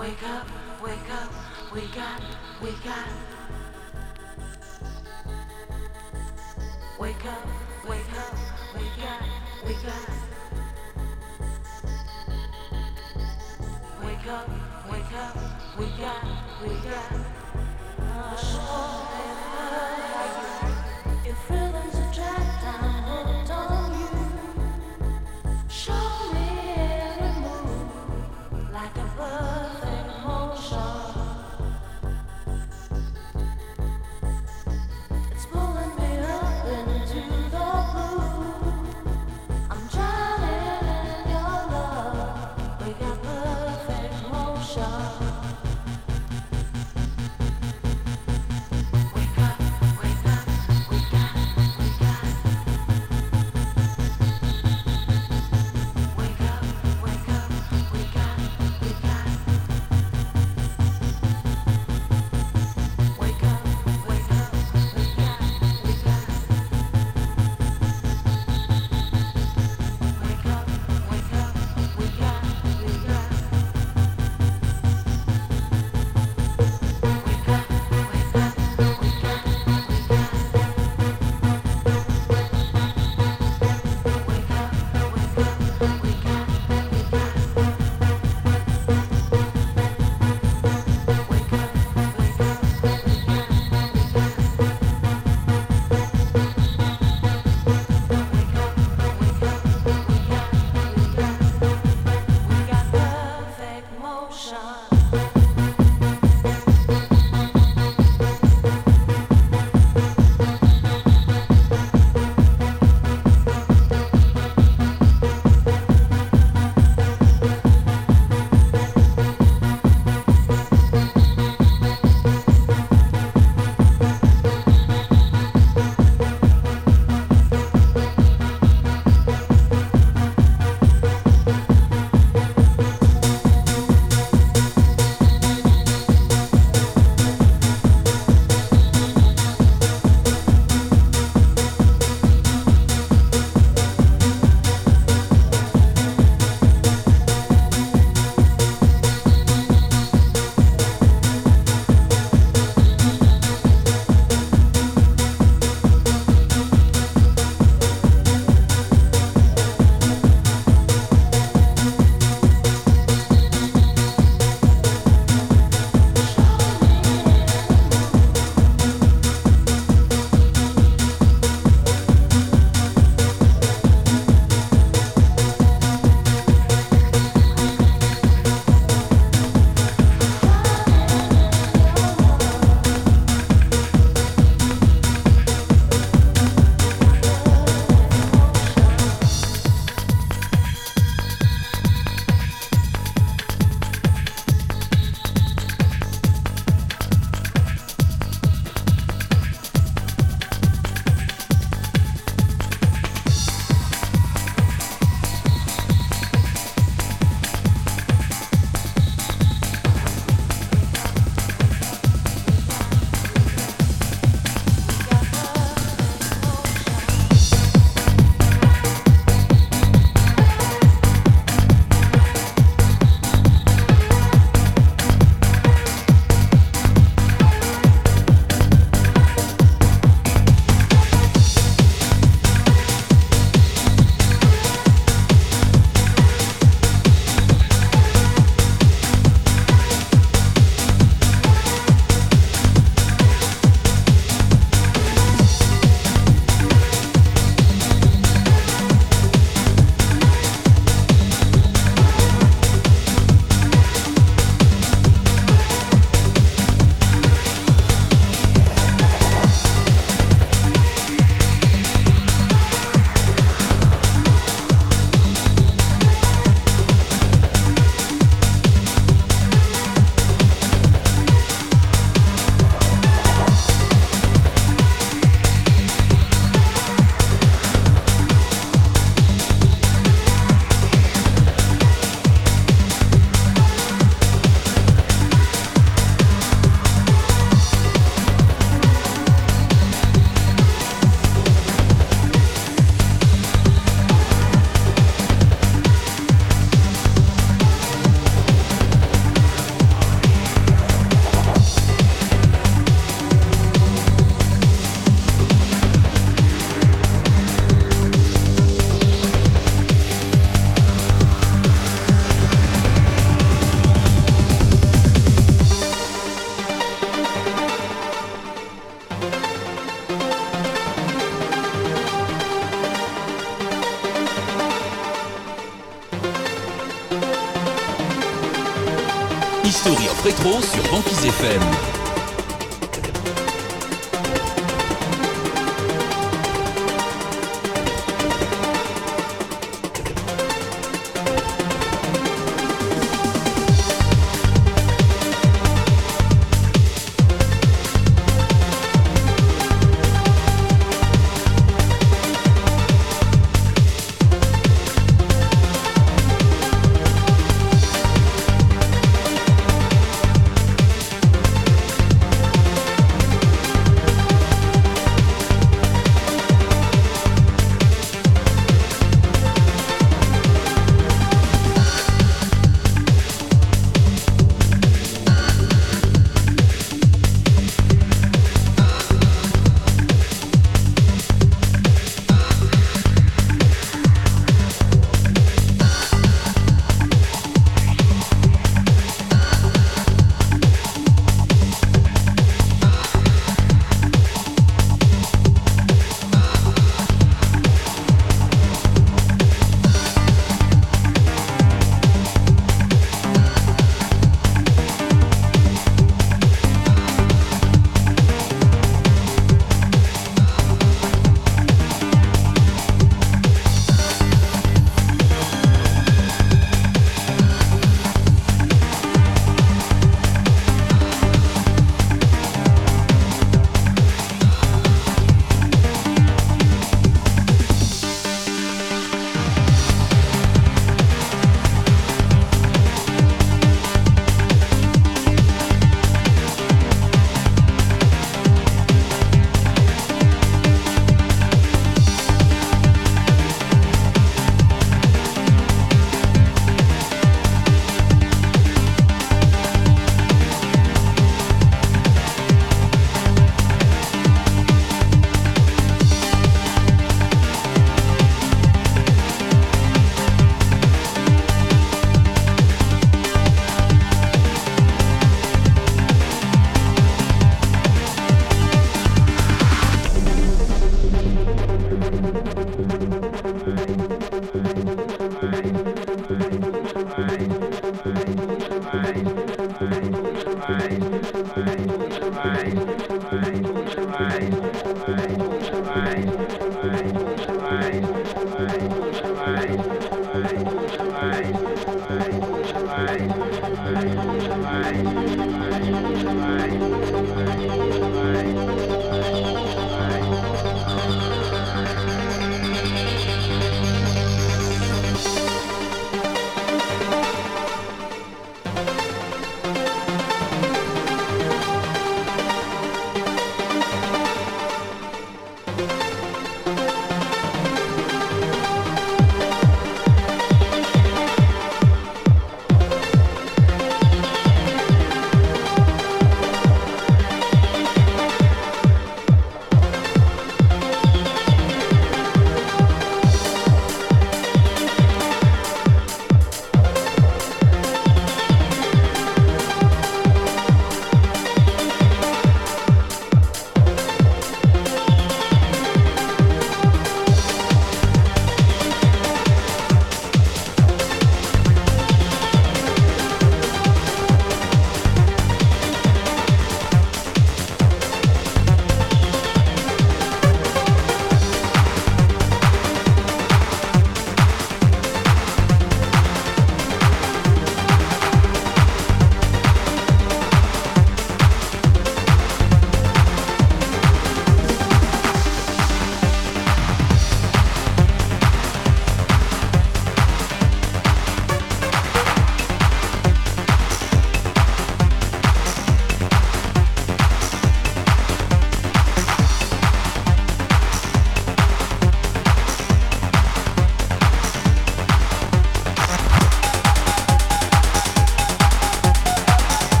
Wake up, wake up, we got, we got. Wake up, wake up, we got, we got. Wake up, wake up, we got, we got. Oh,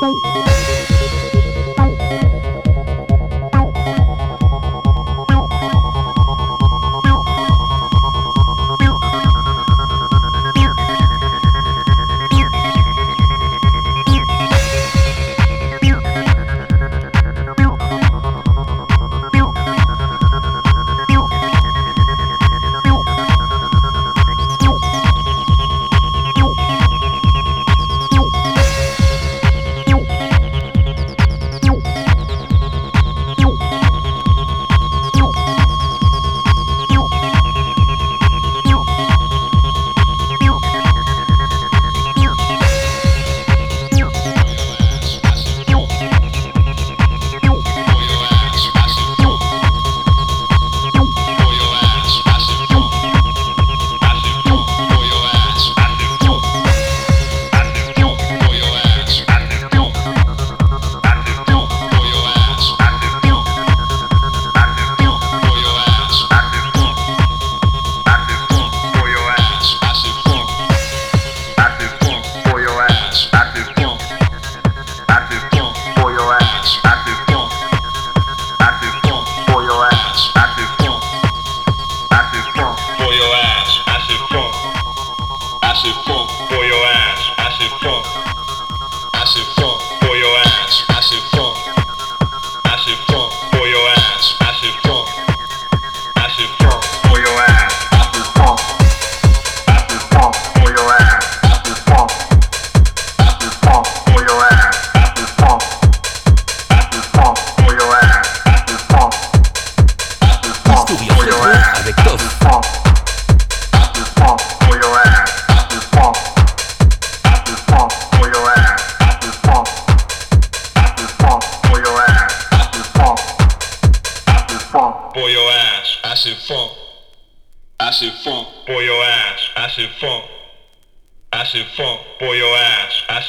Bye.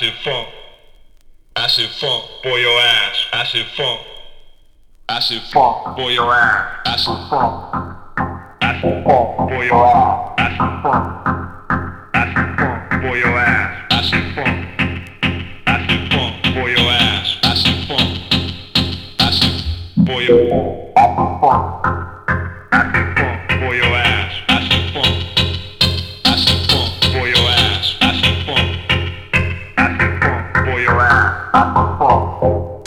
Acid funk. Acid funk, boy your ass. Acid funk. Acid funk, boy your ass. Acid funk. Acid funk, boy your ass. Acid funk. Acid funk, boy your ass. Acid funk. Acid funk, boy your ass. Acid funk. Acid, boy your Acid funk. Acid funk, Ah, ah, ah.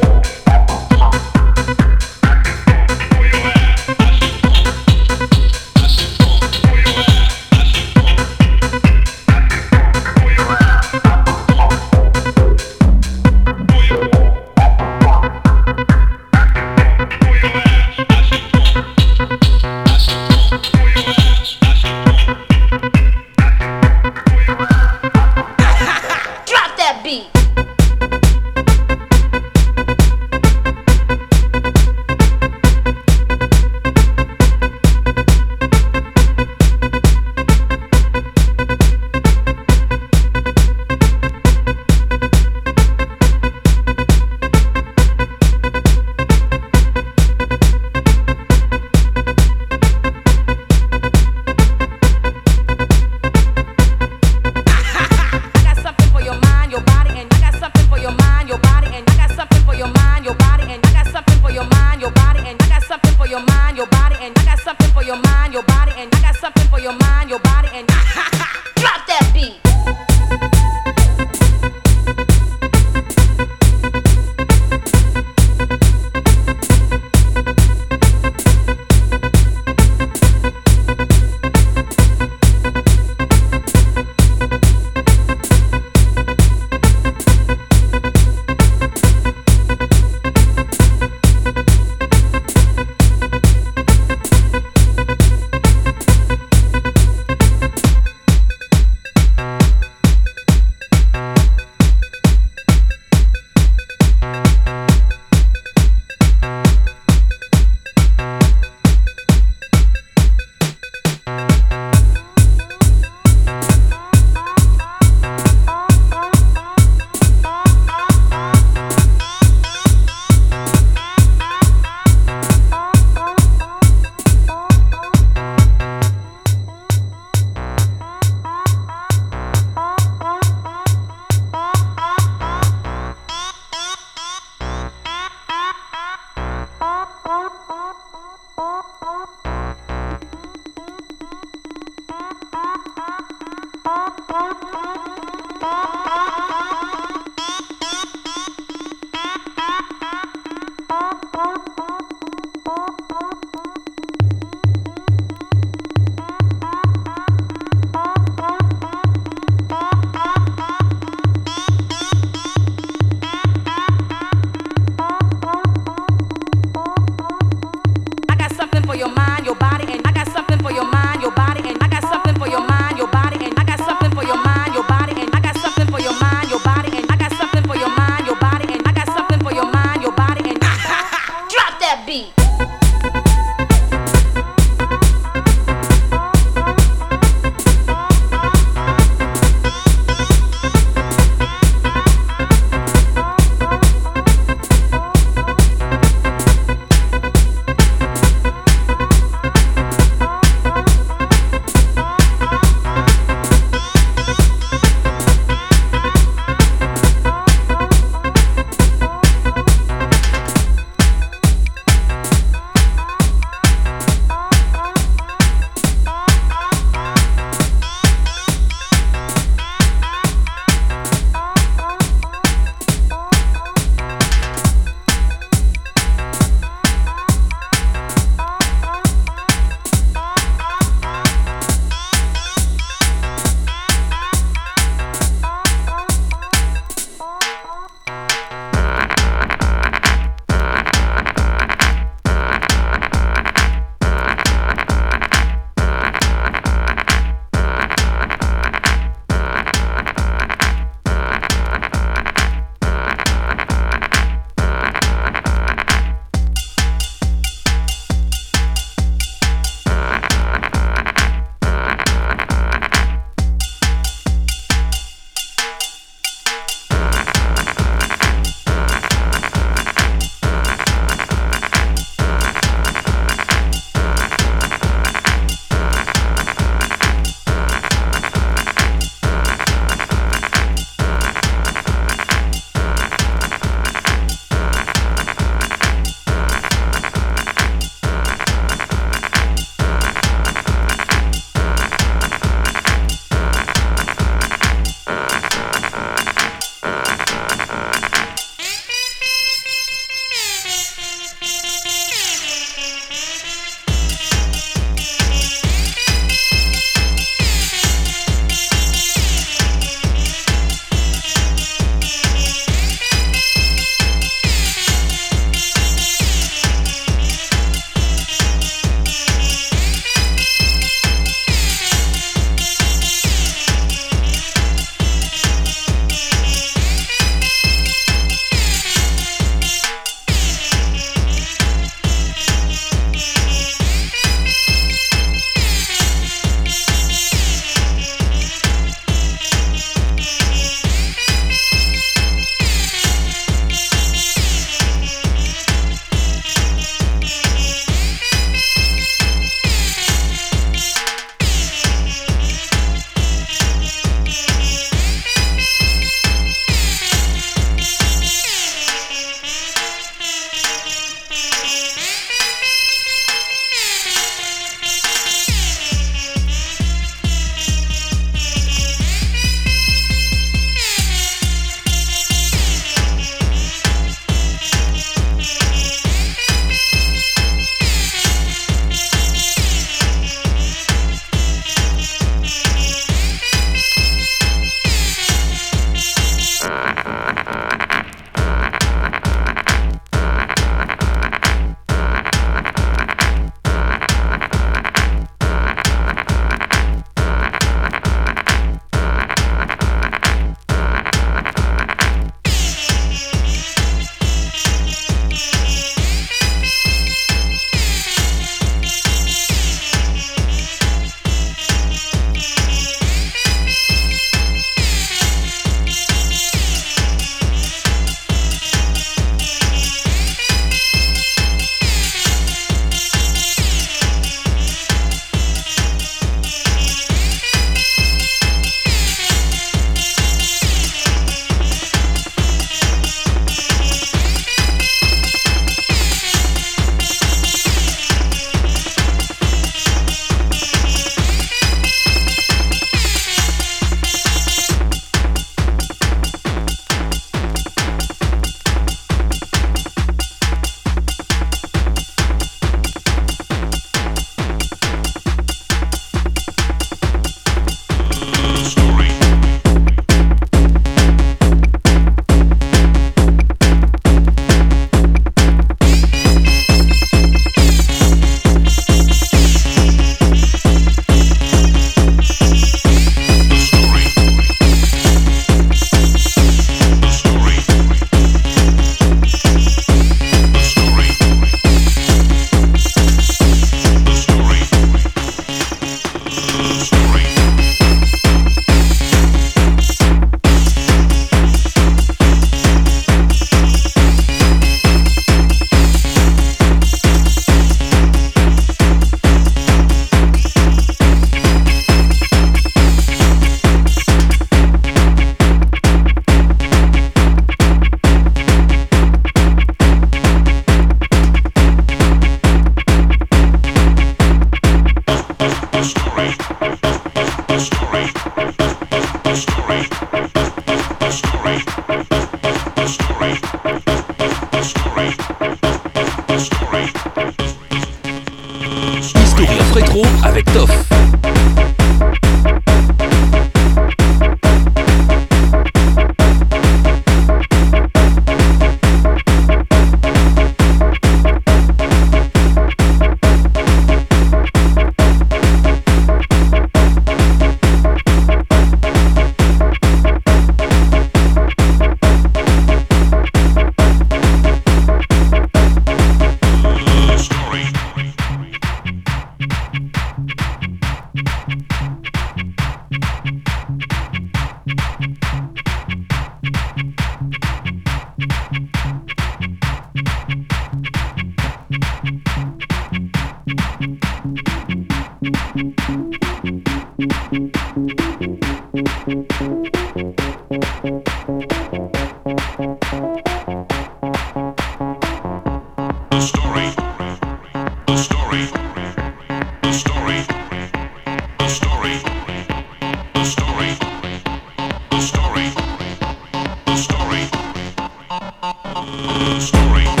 Rétro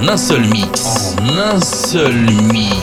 en un seul mix. En un seul mix.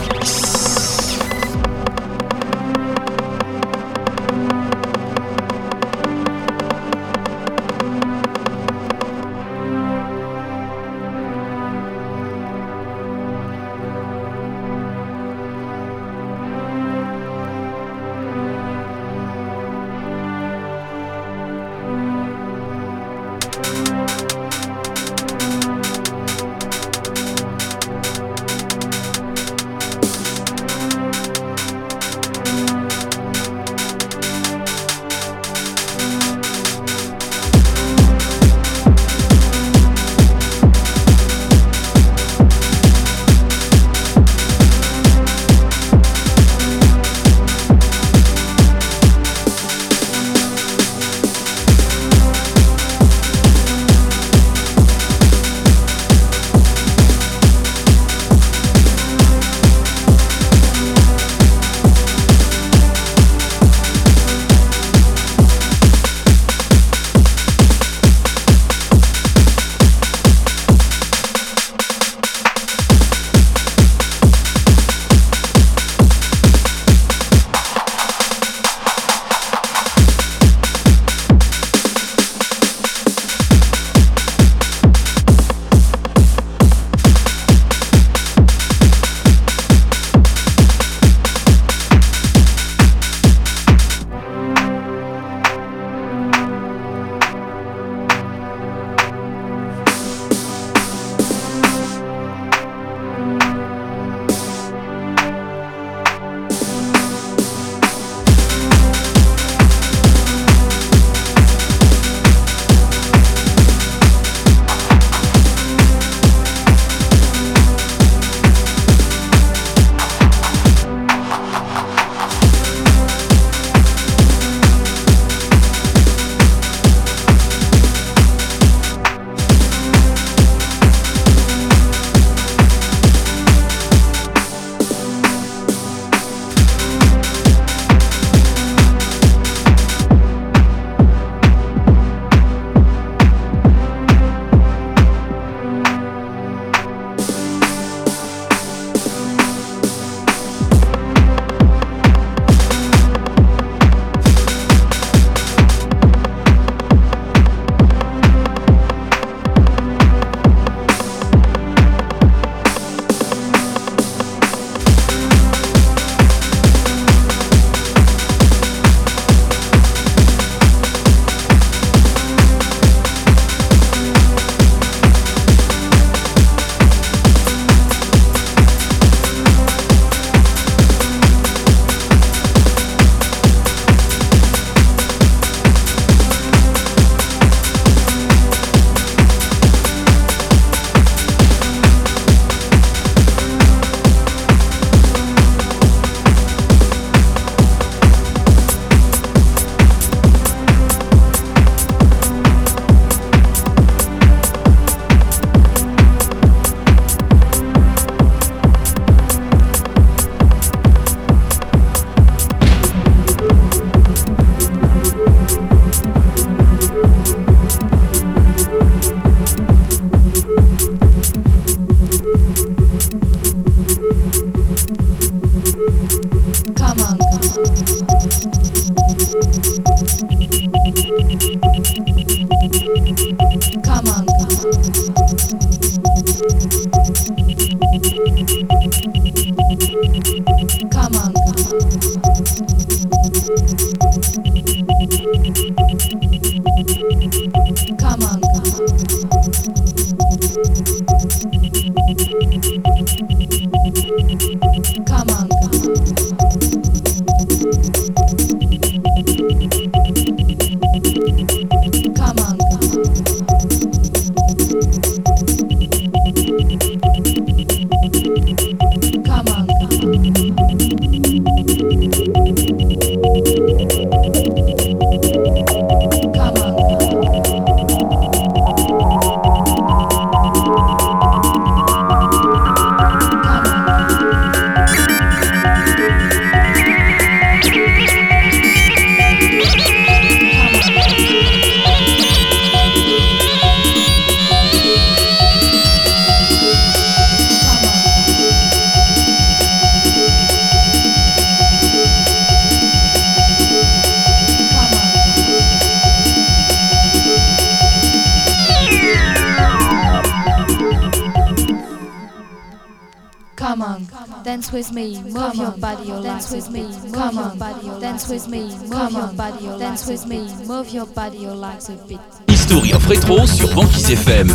History of rétro sur Banquise FM.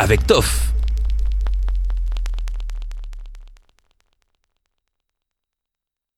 Avec Toff.